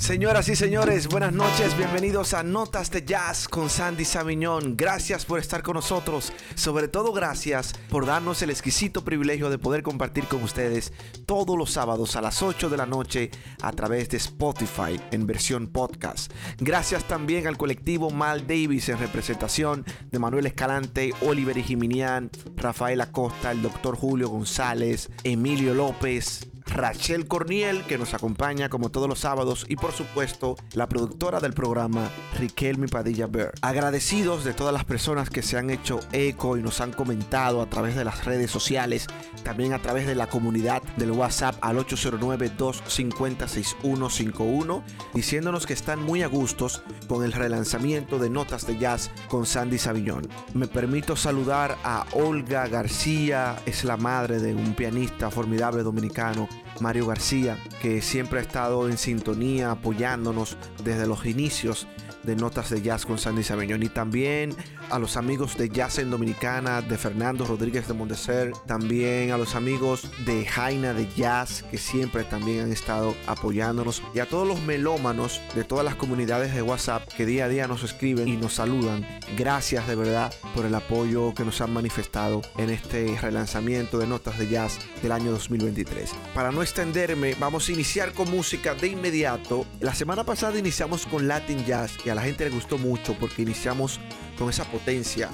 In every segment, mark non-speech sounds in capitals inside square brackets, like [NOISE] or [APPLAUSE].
Señoras y señores, buenas noches, bienvenidos a Notas de Jazz con Sandy Saviñón. Gracias por estar con nosotros, sobre todo gracias por darnos el exquisito privilegio de poder compartir con ustedes todos los sábados a las 8 de la noche a través de Spotify en versión podcast. Gracias también al colectivo Mal Davis en representación de Manuel Escalante, Oliver Jiminián, Rafael Acosta, el doctor Julio González, Emilio López, Rachel Corniel, que nos acompaña como todos los sábados, y por supuesto, la productora del programa, Riquelme Padilla Bear. Agradecidos de todas las personas que se han hecho eco y nos han comentado a través de las redes sociales, también a través de la comunidad del WhatsApp al 809-250-6151, diciéndonos que están muy a gustos con el relanzamiento de Notas de Jazz con Sandy Savillón. Me permito saludar a Olga García, es la madre de un pianista formidable dominicano Mario García, que siempre ha estado en sintonía, apoyándonos desde los inicios de Notas de Jazz con Sandy Sabeñón y también a los amigos de Jazz en Dominicana, de Fernando Rodríguez de Mondeser, también a los amigos de Jaina de Jazz que siempre también han estado apoyándonos y a todos los melómanos de todas las comunidades de WhatsApp que día a día nos escriben y nos saludan. Gracias de verdad por el apoyo que nos han manifestado en este relanzamiento de Notas de Jazz del año 2023. Para no extenderme, vamos a iniciar con música de inmediato. La semana pasada iniciamos con Latin Jazz a la gente le gustó mucho porque iniciamos con esa potencia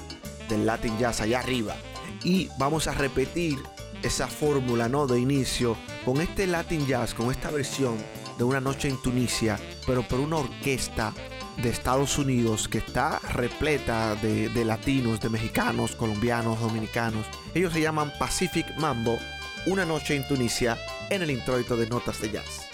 del Latin Jazz allá arriba. Y vamos a repetir esa fórmula ¿no? de inicio con este Latin Jazz, con esta versión de Una Noche en Tunisia, pero por una orquesta de Estados Unidos que está repleta de, de latinos, de mexicanos, colombianos, dominicanos. Ellos se llaman Pacific Mambo, Una Noche en Tunisia, en el introito de Notas de Jazz.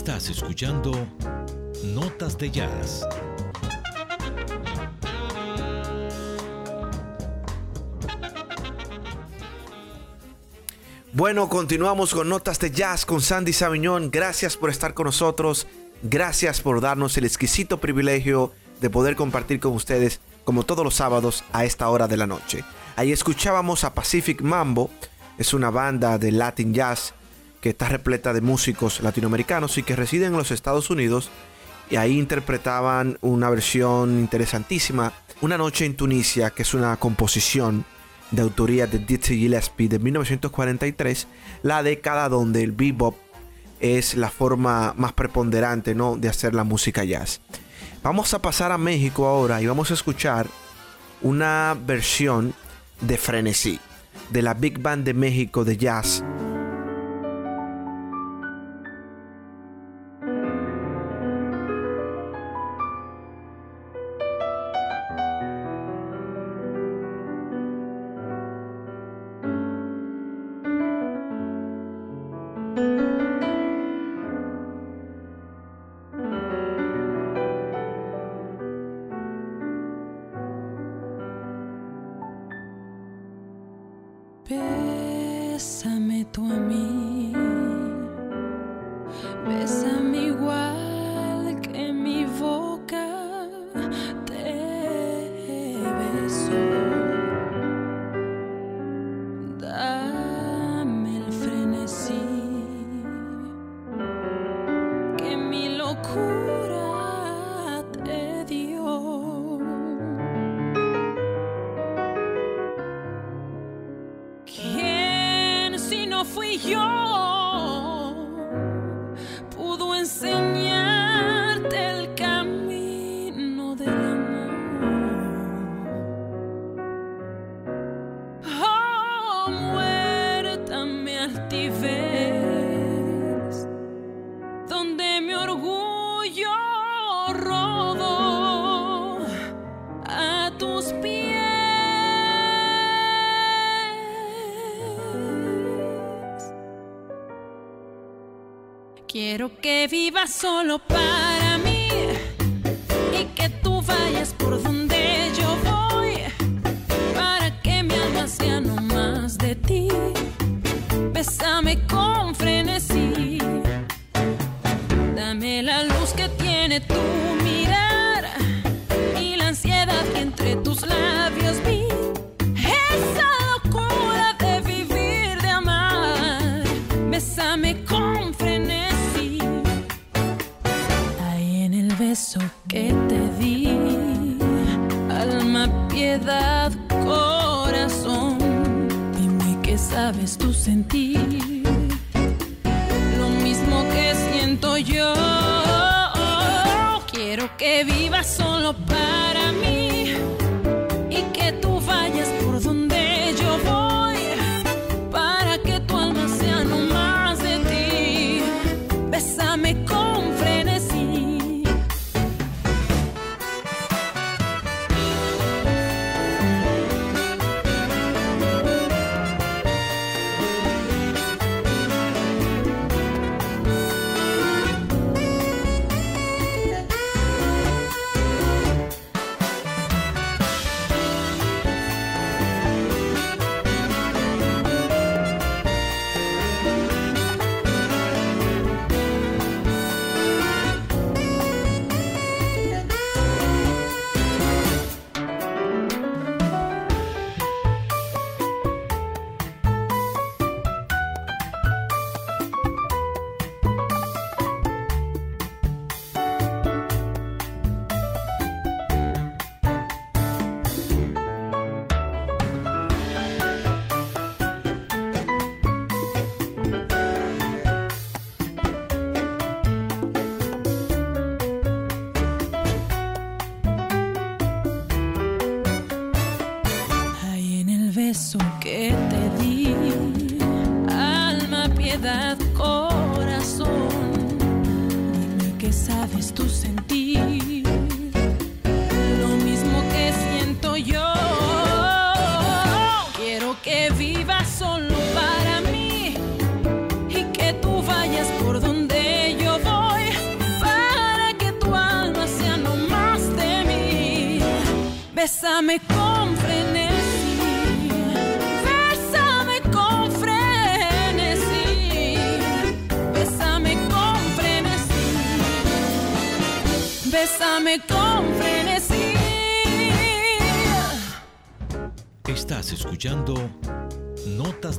Estás escuchando Notas de Jazz. Bueno, continuamos con Notas de Jazz con Sandy Sabiñón. Gracias por estar con nosotros. Gracias por darnos el exquisito privilegio de poder compartir con ustedes como todos los sábados a esta hora de la noche. Ahí escuchábamos a Pacific Mambo, es una banda de Latin Jazz que está repleta de músicos latinoamericanos y que residen en los Estados Unidos. Y ahí interpretaban una versión interesantísima, Una noche en Tunisia, que es una composición de autoría de Dizzy Gillespie de 1943, la década donde el bebop es la forma más preponderante ¿no? de hacer la música jazz. Vamos a pasar a México ahora y vamos a escuchar una versión de Frenesí, de la Big Band de México de jazz Quiero solo para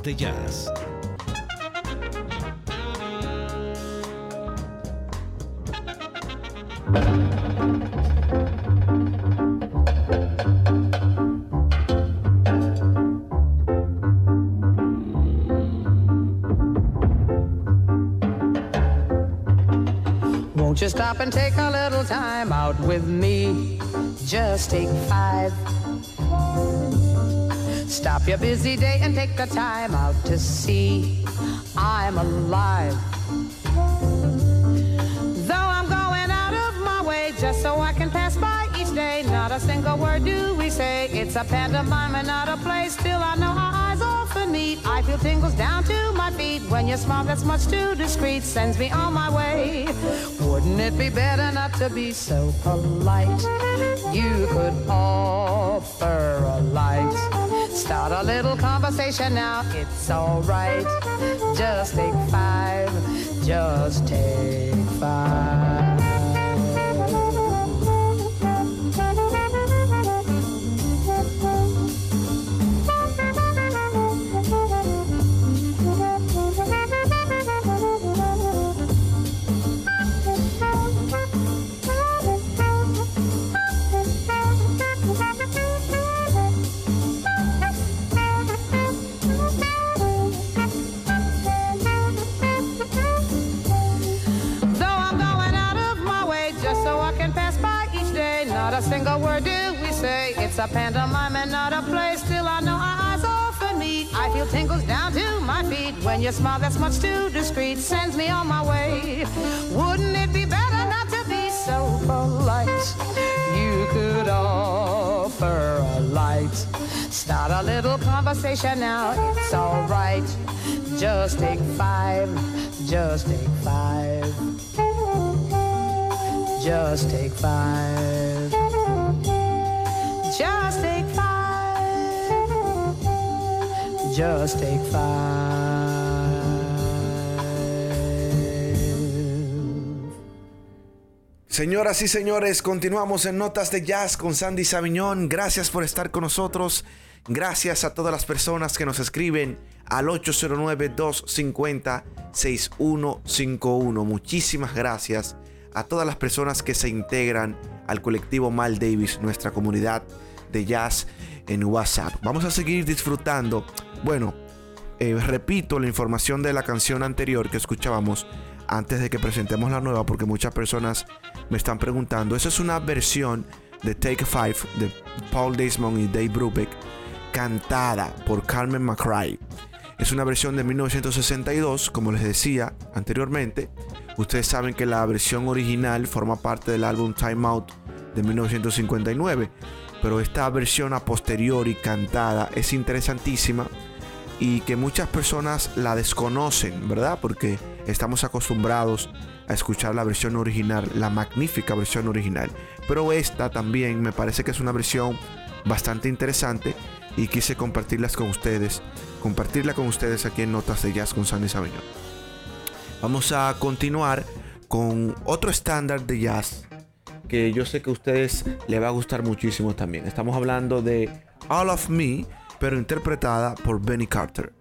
De Jazz. Won't you stop and take a little time out with me? Just take five. Stop your busy day and take the time out to see I'm alive. Though I'm going out of my way just so I can pass by each day, not a single word do we say. It's a pantomime and not a play. Still, I know our eyes often meet. I feel tingles down to my feet when your smile that's much too discreet sends me on my way. Wouldn't it be better not to be so polite? You could offer a light. Start a little conversation now, it's alright. Just take five, just take five. It's a pantomime and not a play. Still, I know our eyes often meet. I feel tingles down to my feet when your smile that's much too discreet sends me on my way. Wouldn't it be better not to be so polite? You could offer a light. Start a little conversation now, it's alright. Just take five, just take five. Just take five. Just take five. Just take five. Señoras y señores, continuamos en Notas de Jazz con Sandy Sabiñón. Gracias por estar con nosotros. Gracias a todas las personas que nos escriben al 809-250-6151. Muchísimas gracias a todas las personas que se integran al colectivo Mal Davis, nuestra comunidad de jazz en WhatsApp. Vamos a seguir disfrutando. Bueno, eh, repito la información de la canción anterior que escuchábamos antes de que presentemos la nueva porque muchas personas me están preguntando. Esa es una versión de Take Five de Paul Desmond y Dave Brubeck cantada por Carmen McRae. Es una versión de 1962, como les decía anteriormente. Ustedes saben que la versión original forma parte del álbum Time Out de 1959, pero esta versión a posteriori cantada es interesantísima y que muchas personas la desconocen, ¿verdad? Porque estamos acostumbrados a escuchar la versión original, la magnífica versión original. Pero esta también me parece que es una versión bastante interesante y quise compartirlas con ustedes, compartirla con ustedes aquí en Notas de Jazz con Sandy Sabiñón. Vamos a continuar con otro estándar de jazz que yo sé que a ustedes le va a gustar muchísimo también. Estamos hablando de All of Me, pero interpretada por Benny Carter.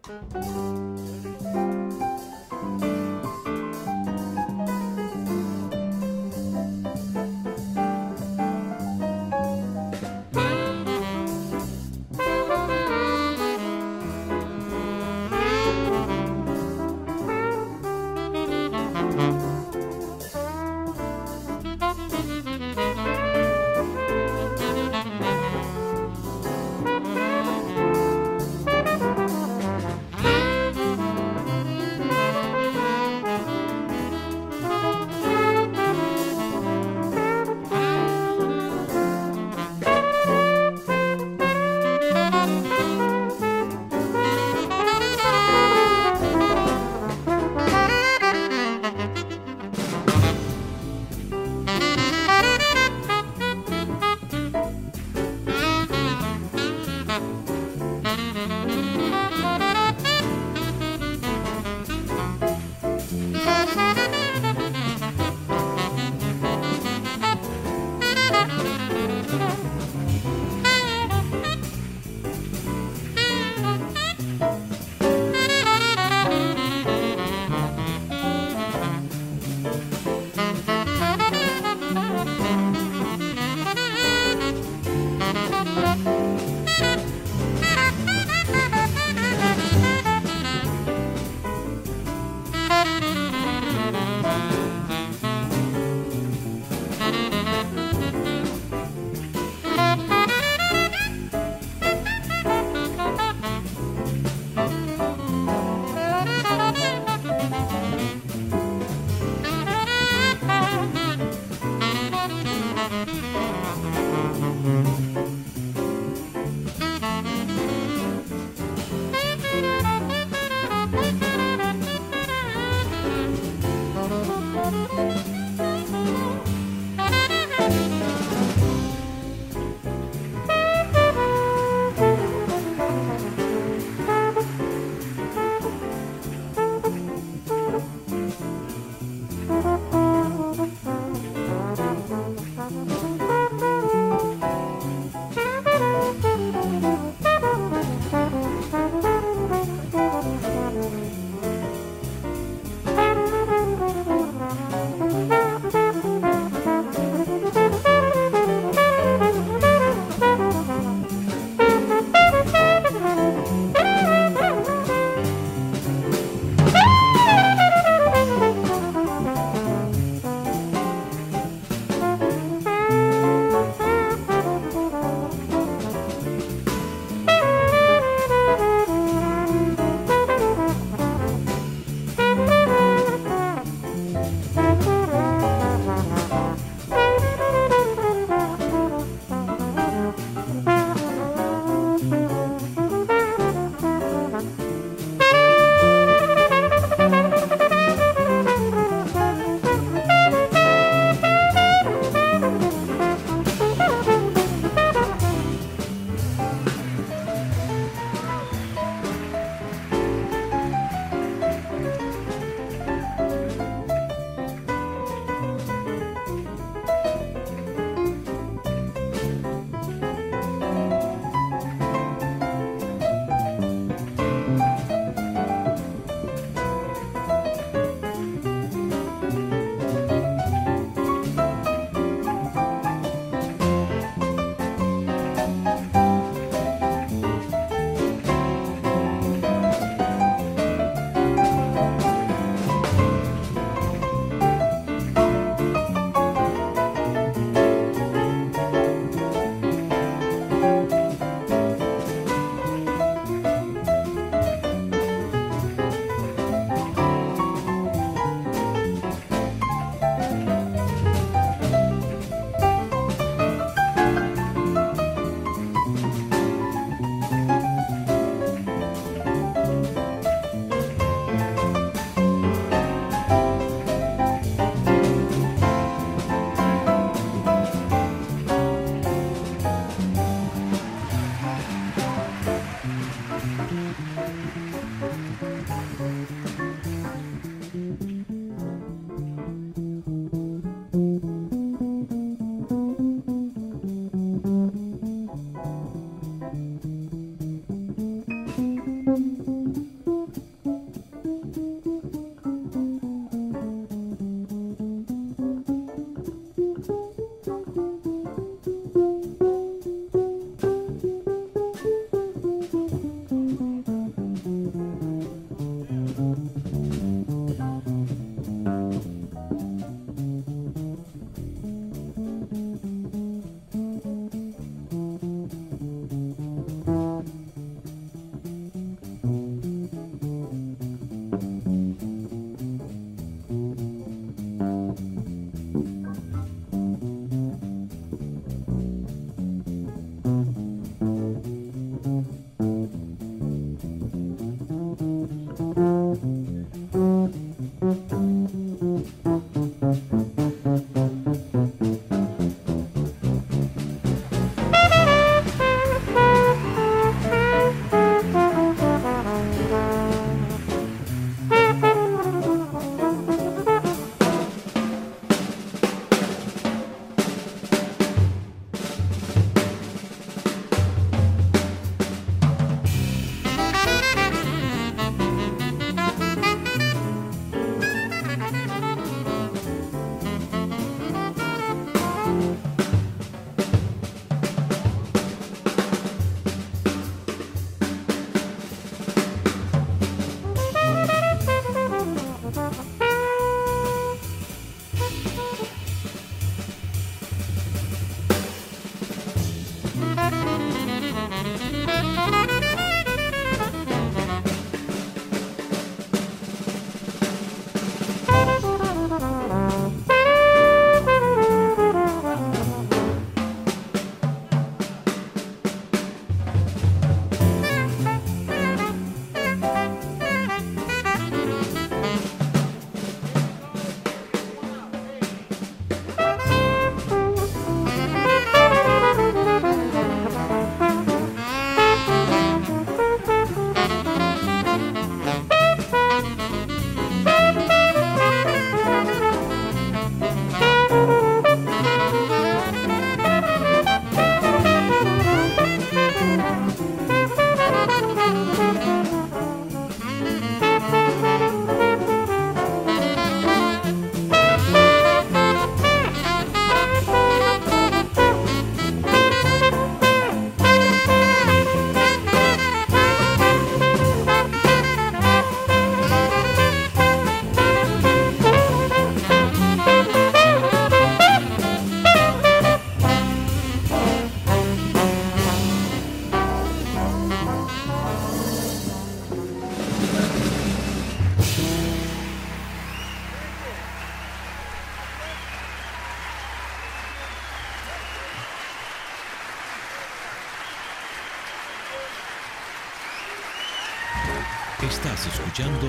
Estás escuchando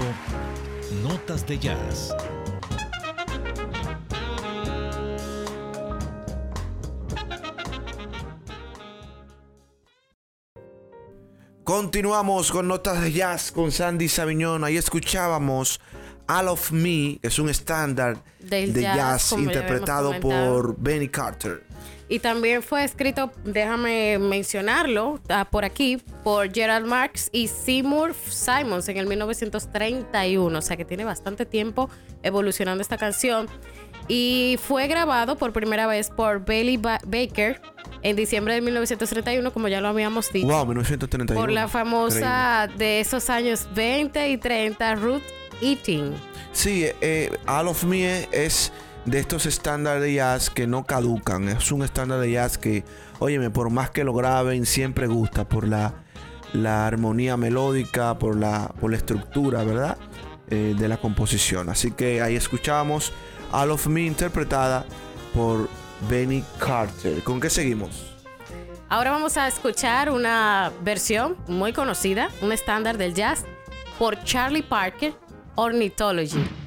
Notas de Jazz. Continuamos con Notas de Jazz con Sandy Sabiñón. Ahí escuchábamos All of Me, que es un estándar de jazz, jazz, interpretado por Benny Carter. Y también fue escrito, déjame mencionarlo ah, por aquí, por Gerald Marx y Seymour Simons en el 1931. O sea que tiene bastante tiempo evolucionando esta canción. Y fue grabado por primera vez por Bailey Ba- Baker en diciembre de 1931, como ya lo habíamos dicho. Wow, 1931. Por la famosa de esos años 20 y 30, Ruth Eating. Sí, eh, All of Me es de estos estándares de jazz que no caducan. Es un estándar de jazz que, óyeme, por más que lo graben, siempre gusta por la, la armonía melódica, por la, por la estructura, ¿verdad? Eh, de la composición. Así que ahí escuchábamos All of Me interpretada por Benny Carter. ¿Con qué seguimos? Ahora vamos a escuchar una versión muy conocida, un estándar del jazz, por Charlie Parker, Ornithology.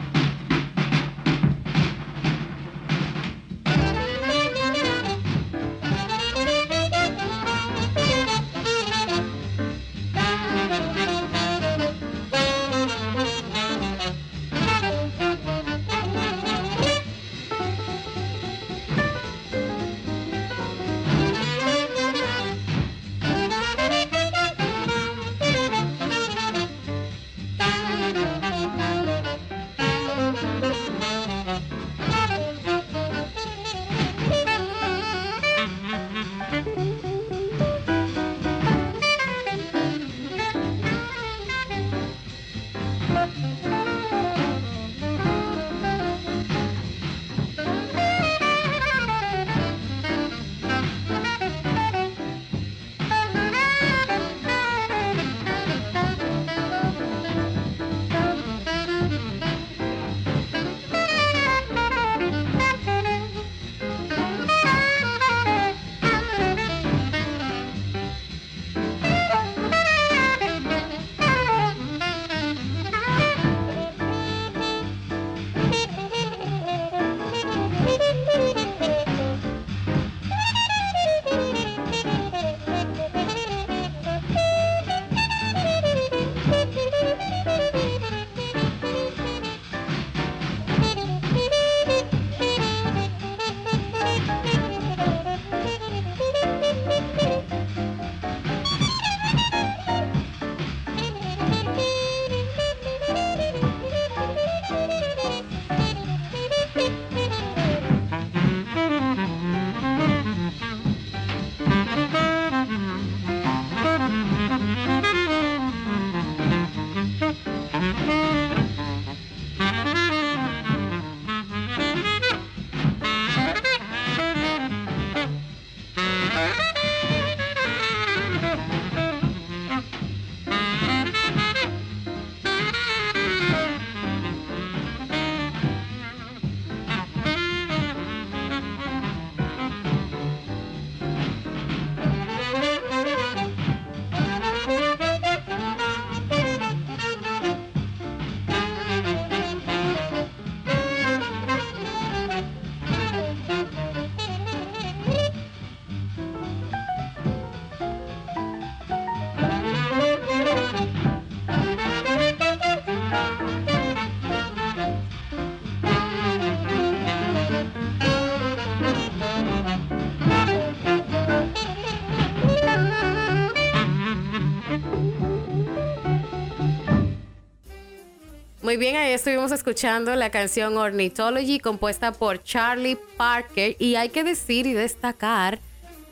Muy bien, ahí estuvimos escuchando la canción Ornithology compuesta por Charlie Parker y hay que decir y destacar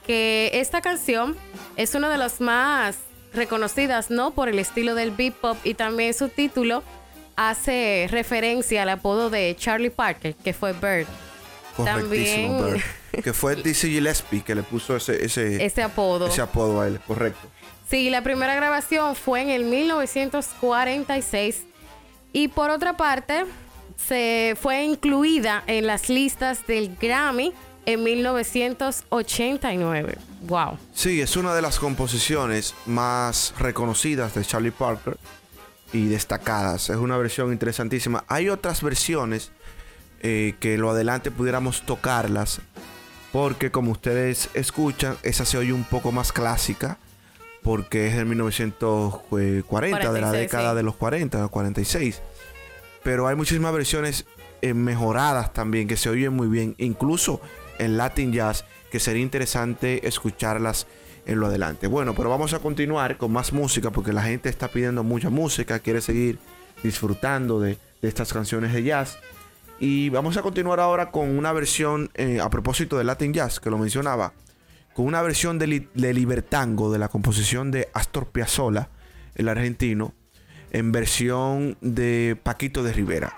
que esta canción es una de las más reconocidas, ¿no? Por el estilo del bebop y también su título hace referencia al apodo de Charlie Parker, que fue Bird. Correctísimo, También- Bird. [LAUGHS] Que fue Dizzy Gillespie que le puso ese, ese, Ese apodo. ese apodo a él, correcto. Sí, la primera grabación fue en el 1946 y por otra parte se fue incluida en las listas del Grammy en 1989. Wow. Sí, es una de las composiciones más reconocidas de Charlie Parker. y destacadas. Es una versión interesantísima. Hay otras versiones eh, que lo adelante pudiéramos tocarlas. Porque como ustedes escuchan, esa se oye un poco más clásica. Porque es del 1940, de la 46, década sí. de los 40, 46. Pero hay muchísimas versiones eh, mejoradas también que se oyen muy bien. Incluso en Latin Jazz, que sería interesante escucharlas en lo adelante. Bueno, pero vamos a continuar con más música porque la gente está pidiendo mucha música, quiere seguir disfrutando de, de estas canciones de jazz. Y vamos a continuar ahora con una versión, eh, a propósito de Latin Jazz, que lo mencionaba, con una versión de, Li- de Libertango, de la composición de Astor Piazzolla, el argentino, en versión de Paquito de Rivera.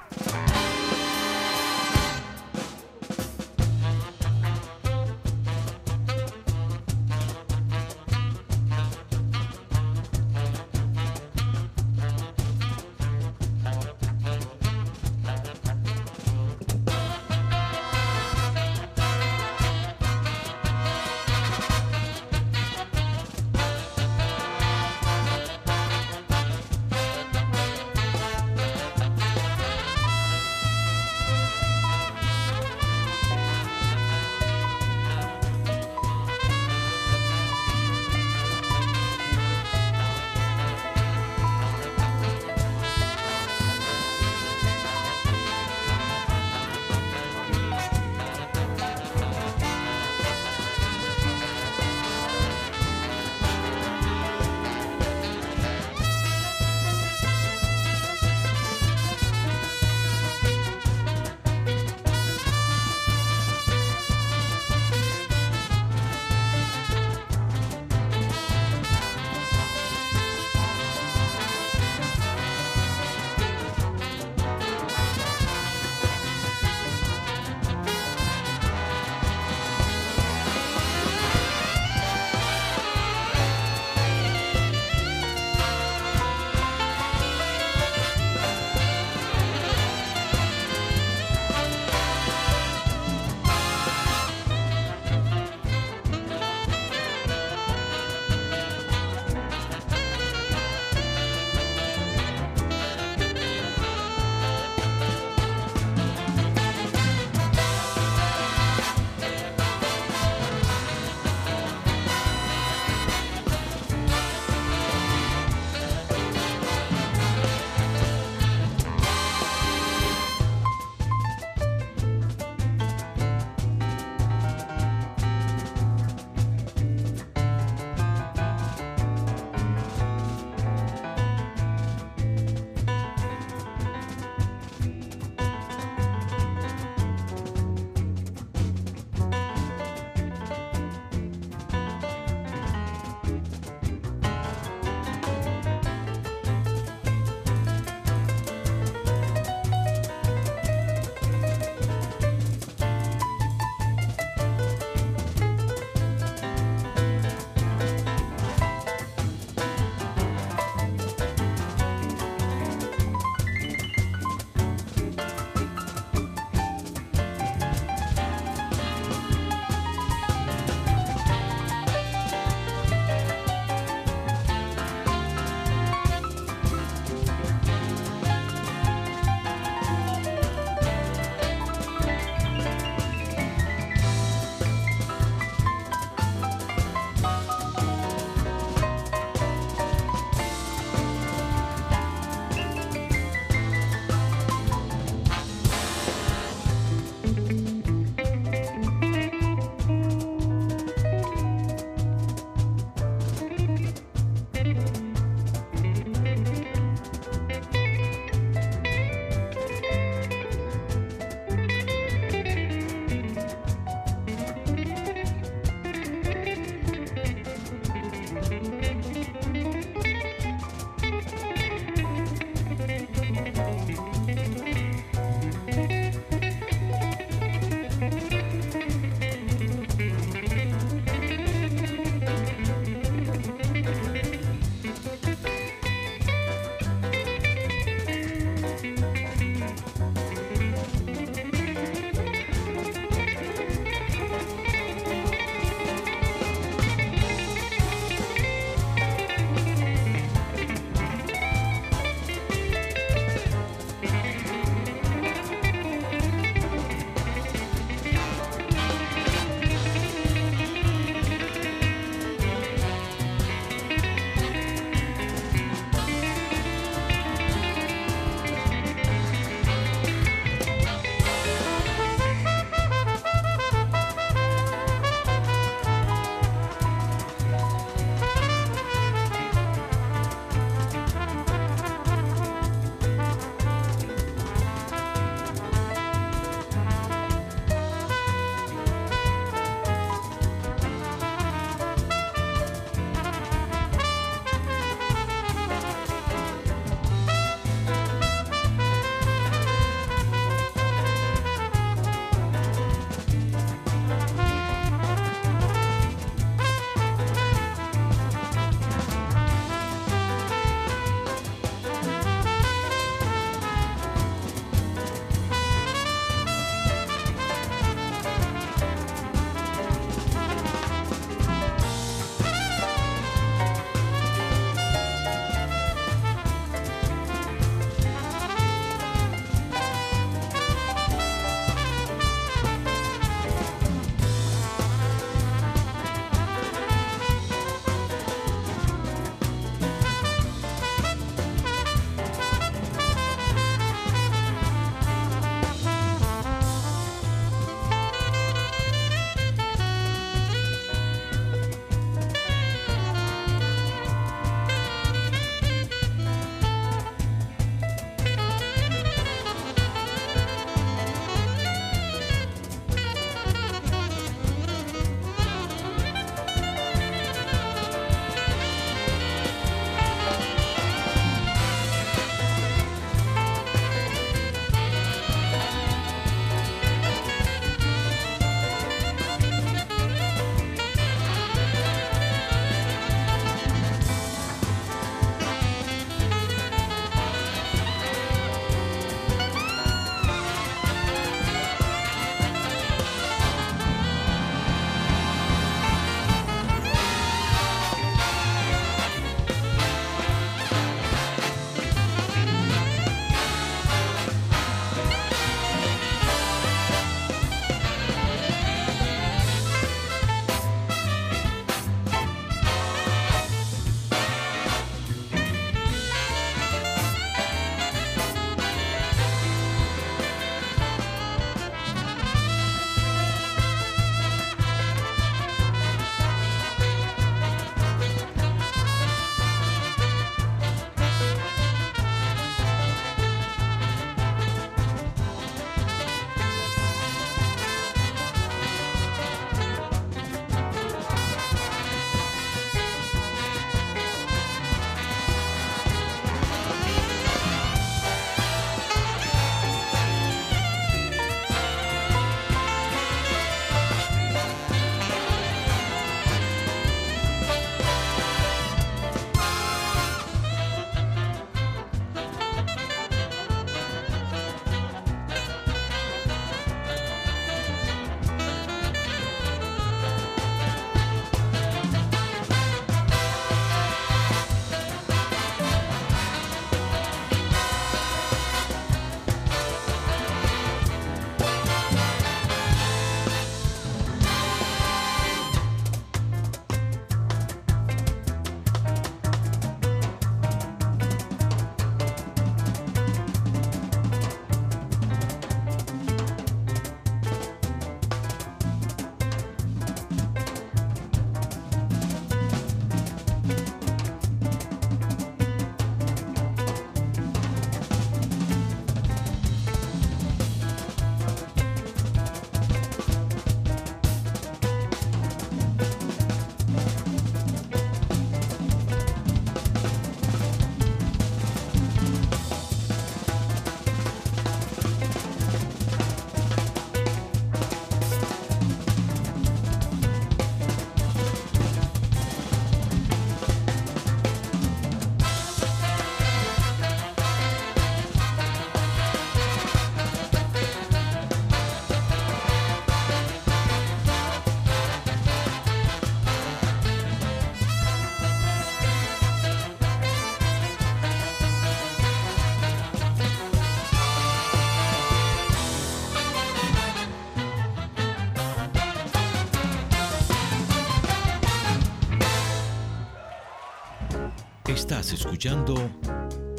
Estás escuchando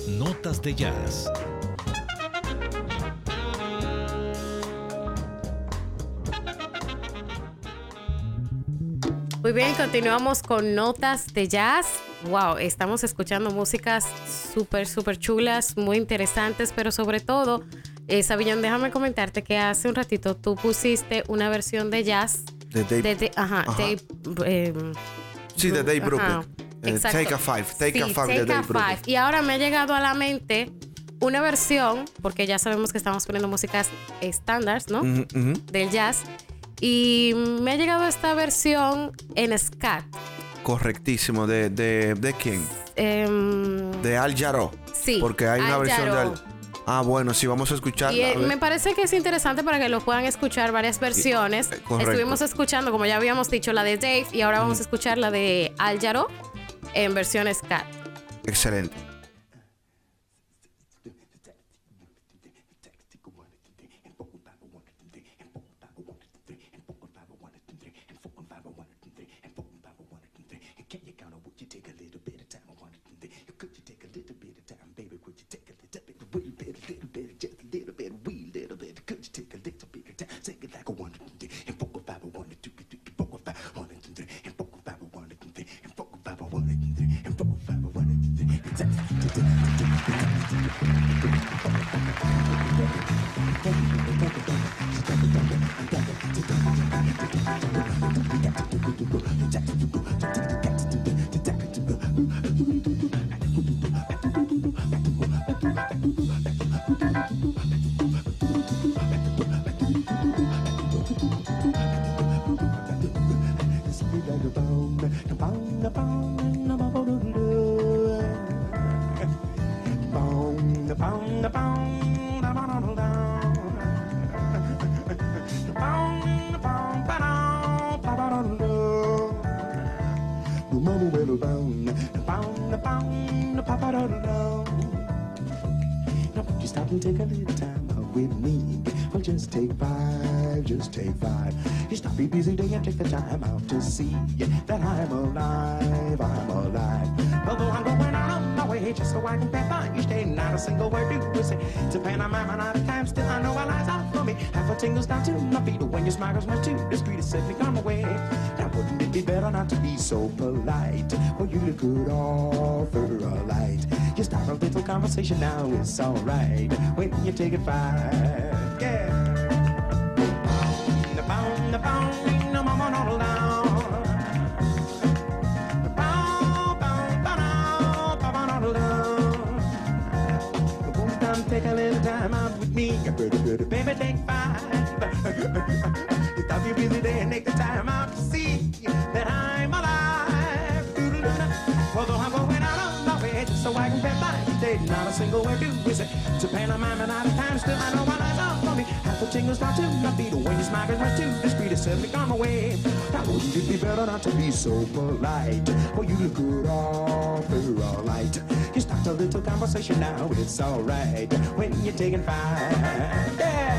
Notas de Jazz. Muy bien, continuamos con notas de jazz. Wow, estamos escuchando músicas súper, súper chulas, muy interesantes, pero sobre todo, eh, Sabillón, déjame comentarte que hace un ratito tú pusiste una versión de jazz De Dave- de, de- ajá, Ajá. Dave, em, Sí, de Dave Ajá, Brubeck. Eh, exacto. Take a Five. Take a Five de Take a Dave Brubeck. Five. Y ahora me ha llegado a la mente una versión, porque ya sabemos que estamos poniendo músicas estándares, ¿no? Ujú, ujú. Del jazz. Y me ha llegado esta versión en scat. Correctísimo. ¿De, de, de quién? Em, De Al Jarreau. Sí, Porque hay una Al de. Al. Ah, bueno, sí, vamos a escucharla. Y eh, a me parece que es interesante para que lo puedan escuchar varias versiones. eh, correcto. Estuvimos escuchando, como ya habíamos dicho, la de Dave y ahora vamos a escuchar la de Al Jarreau en versión scat. Excelente. Five, five. You stop your busy day and take the time out to see that I'm alive, I'm alive. Although I'm going out on my way just so I can pay by each day, not a single word do you say. To pantomime out of time, still I know our lies out for me. Half a tingles down to my feet when your smile goes much too discreet to set me on my way. Now wouldn't it be better not to be so polite? Well, you look good offer a light. You start a little conversation now, it's alright when you take it fine. Yeah. Not a single word to say. To pantomime and out of time, still I know my lies out for me. Half the tingles start to my feet when your smile is much too discreet to set me on my way. Now wouldn't it be better not to be so polite? Well, you look good offer all right. You start a little conversation now, it's alright when you're taking five. Yeah.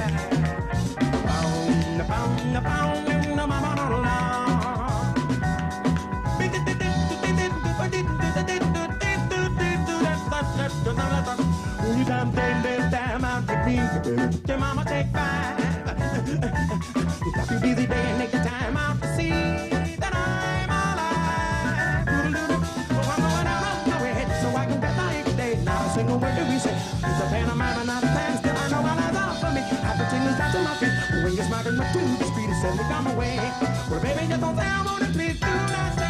You done take this time out with me. Your mama take five. Got your busy day and make the time out to see that I'm alive. Well, I'm going out on my way so I can bet my day. Not a single word do we say. It's a pantomime and not a plan. I know my lies out for me. Half the tingles down to my feet. When you're smiling, my too discreet and send me on my way. Well, baby, just don't say I want it, please do not stand.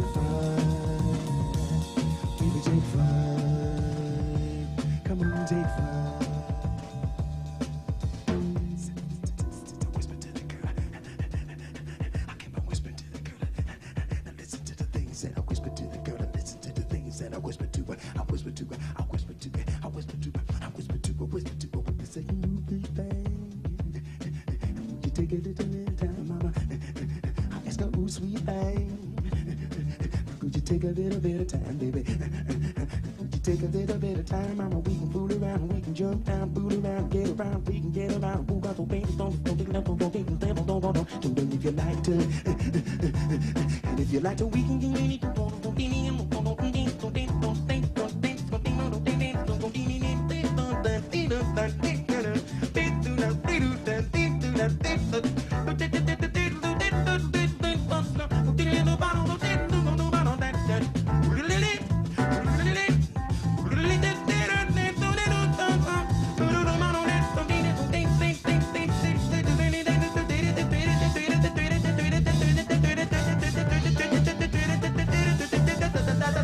goodbye.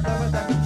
Tabata.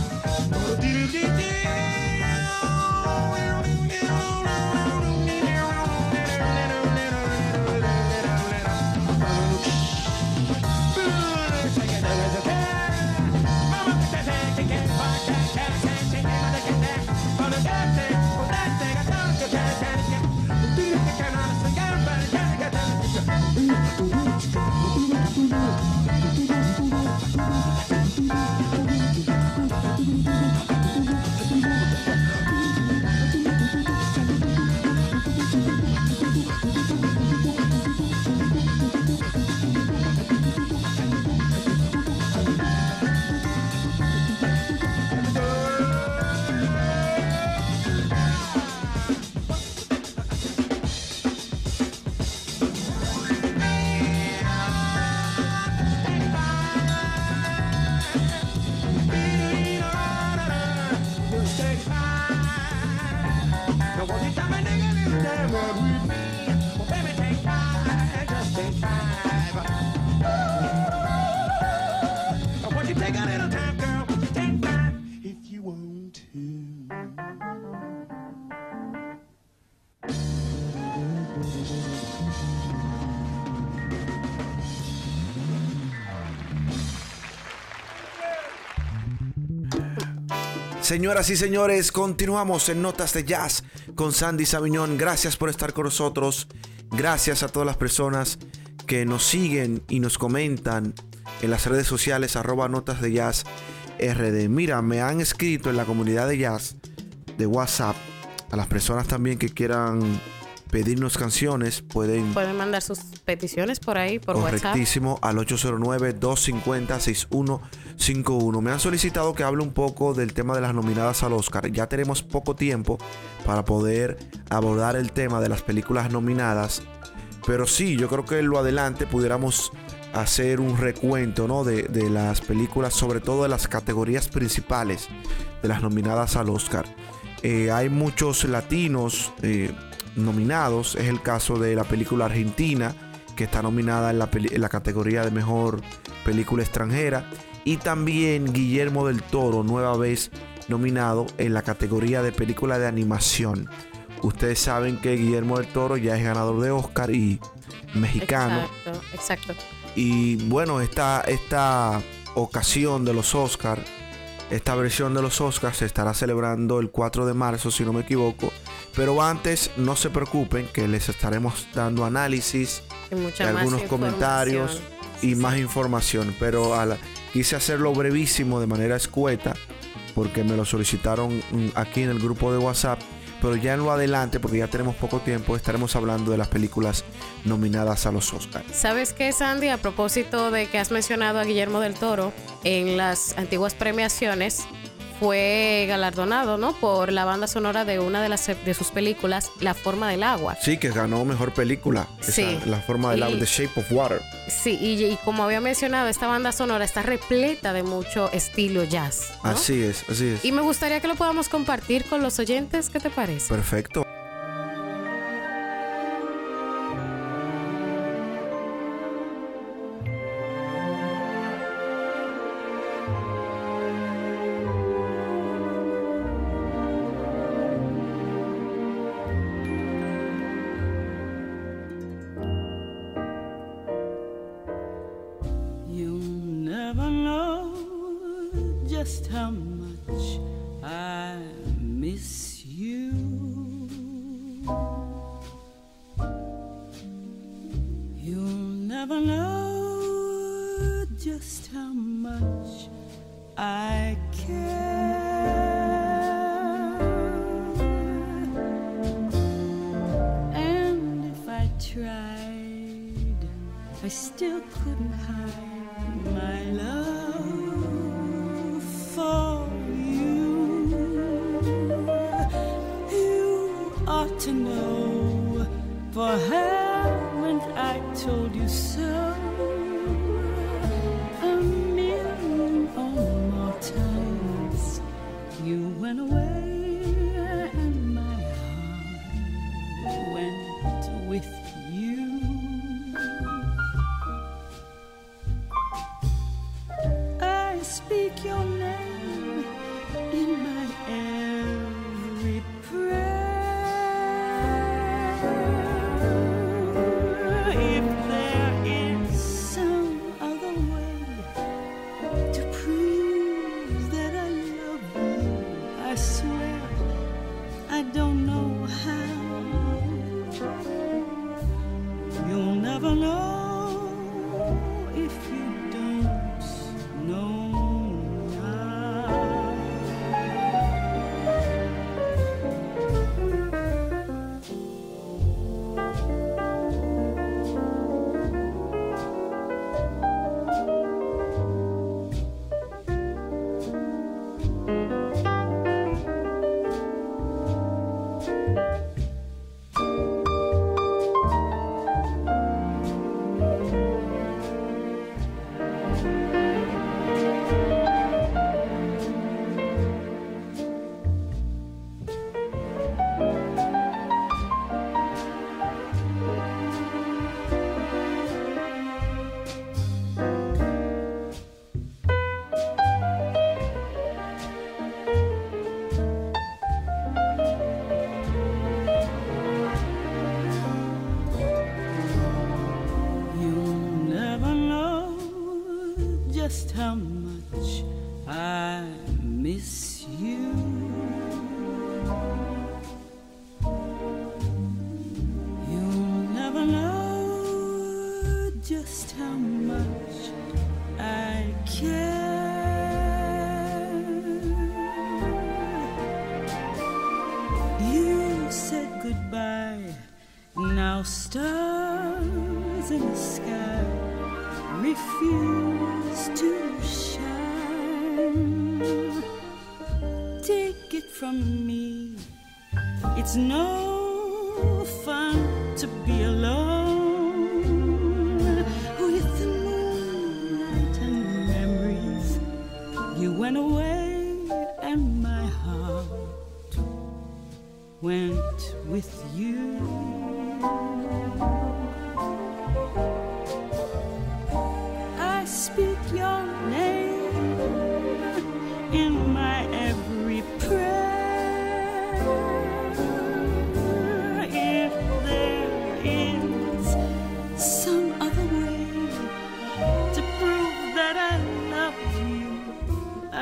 Señoras y señores, continuamos en Notas de Jazz con Sandy Sabiñón. Gracias por estar con nosotros. Gracias a todas las personas que nos siguen y nos comentan en las redes sociales Notas de Jazz RD. Mira, me han escrito en la comunidad de jazz de WhatsApp. A las personas también que quieran pedirnos canciones pueden Pueden mandar sus peticiones por ahí, por WhatsApp. Correctísimo, al 809-250-6151. Me han solicitado que hable un poco del tema de las nominadas al Oscar. Ya tenemos poco tiempo para poder abordar el tema de las películas nominadas. Pero sí, yo creo que en lo adelante pudiéramos hacer un recuento ¿no? de, de las películas, sobre todo de las categorías principales de las nominadas al Oscar. Eh, hay muchos latinos eh, nominados. Es el caso de la película argentina, que está nominada en la, en la categoría de mejor película extranjera. Y también Guillermo del Toro, nueva vez nominado en la categoría de película de animación. Ustedes saben que Guillermo del Toro ya es ganador de Oscar y mexicano. Exacto, exacto. Y bueno, esta, esta ocasión de los Oscars, esta versión de los Oscars se estará celebrando el 4 de marzo, si no me equivoco. Pero antes, no se preocupen, que les estaremos dando análisis, Y algunos comentarios y más información. Pero a la- quise hacerlo brevísimo, de manera escueta, porque me lo solicitaron mm, aquí en el grupo de WhatsApp. Pero ya en lo adelante, porque ya tenemos poco tiempo, estaremos hablando de las películas nominadas a los Oscars. ¿Sabes qué, Sandy? A propósito de que has mencionado a Guillermo del Toro, en las antiguas premiaciones fue galardonado, ¿no? Por la banda sonora de una de, las, de sus películas, La forma del agua. Sí, que ganó mejor película. Esa, Sí. La forma del Y- agua, The Shape of Water. Sí, y, y como había mencionado, esta banda sonora está repleta de mucho estilo jazz. ¿no? Así es, así es. Y me gustaría que lo podamos compartir con los oyentes. ¿Qué te parece? Perfecto. Just how much I miss you.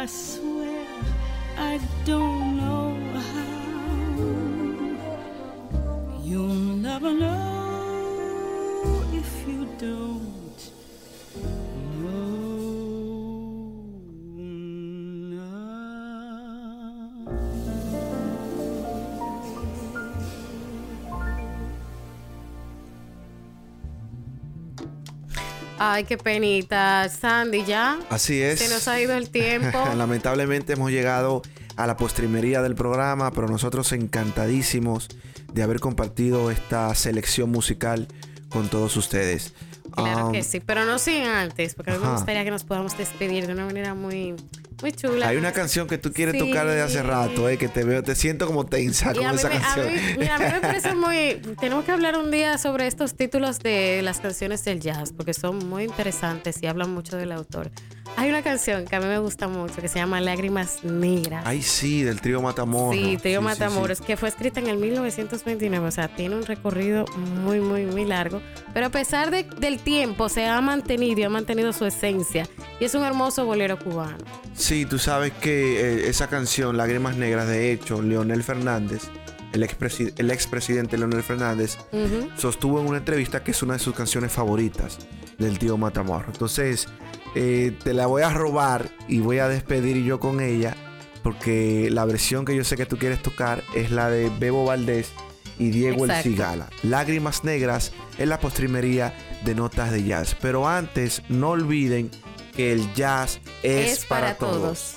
I swear I don't Ay, qué penita. Sandy, ya. Así es. Se nos ha ido el tiempo. [LAUGHS] Lamentablemente hemos llegado a la postrimería del programa, pero nosotros encantadísimos de haber compartido esta selección musical con todos ustedes. Claro Um, que sí, pero no sin antes, porque a mí me gustaría que nos podamos despedir de una manera muy, muy chula. Hay una canción que tú quieres Sí. tocar desde hace rato, eh, que te veo, te siento como tensa Y con esa me, a, canción. mí, mira, a mí me [LAUGHS] parece muy... Tenemos que hablar un día sobre estos títulos de las canciones del jazz, porque son muy interesantes y hablan mucho del autor. Hay una canción que a mí me gusta mucho que se llama Lágrimas Negras. Ay, sí, del trío Matamoros. Sí, Trío sí, Matamoros, sí. que fue escrita en el 1929, o sea, tiene un recorrido muy, muy, muy largo. Pero a pesar de- del tiempo, se ha mantenido y ha mantenido su esencia. Y es un hermoso bolero cubano. Sí, tú sabes que eh, esa canción, Lágrimas Negras, de hecho, Leonel Fernández, el, expresi- el expresidente Leonel Fernández, sostuvo en una entrevista que es una de sus canciones favoritas del tío Matamoros. Entonces, eh, te la voy a robar y voy a despedir yo con ella. Porque la versión que yo sé que tú quieres tocar es la de Bebo Valdés y Diego El. Cigala. Lágrimas Negras en la postrimería de notas de jazz. Pero antes, no olviden que el jazz es, para, todos.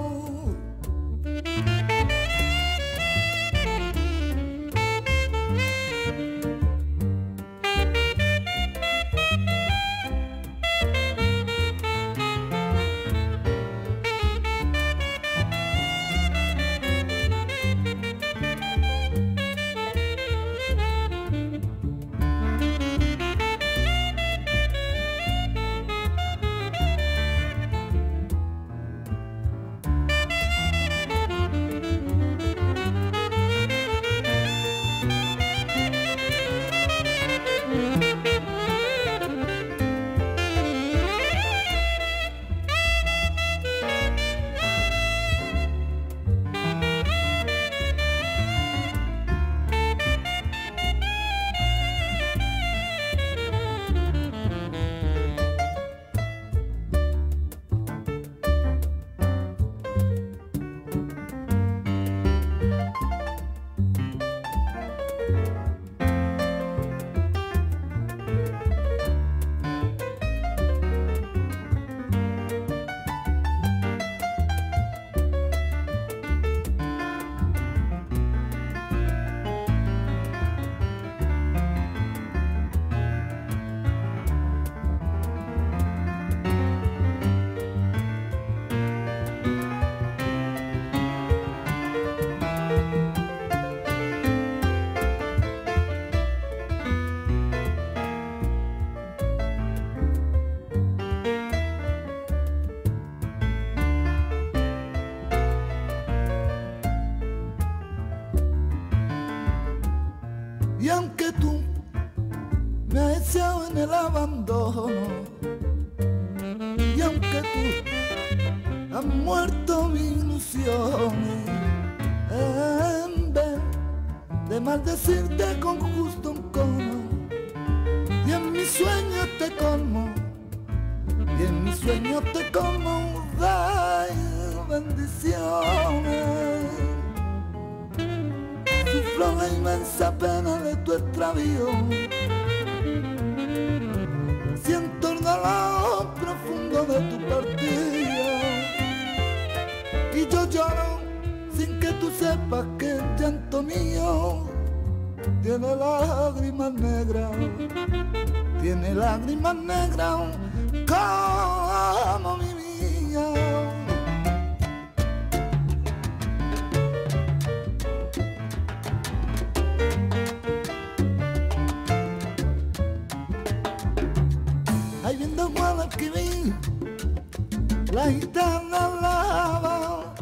La gitana lava,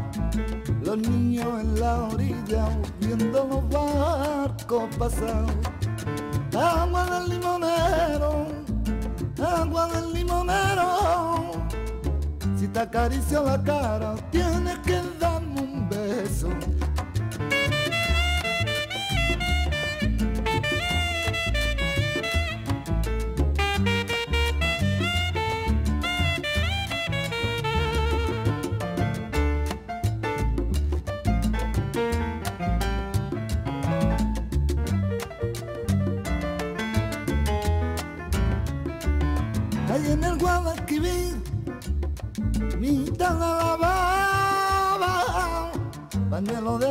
los niños en la orilla viendo los barcos pasar. Agua del limonero, agua del limonero, si te acaricio la cara tienes que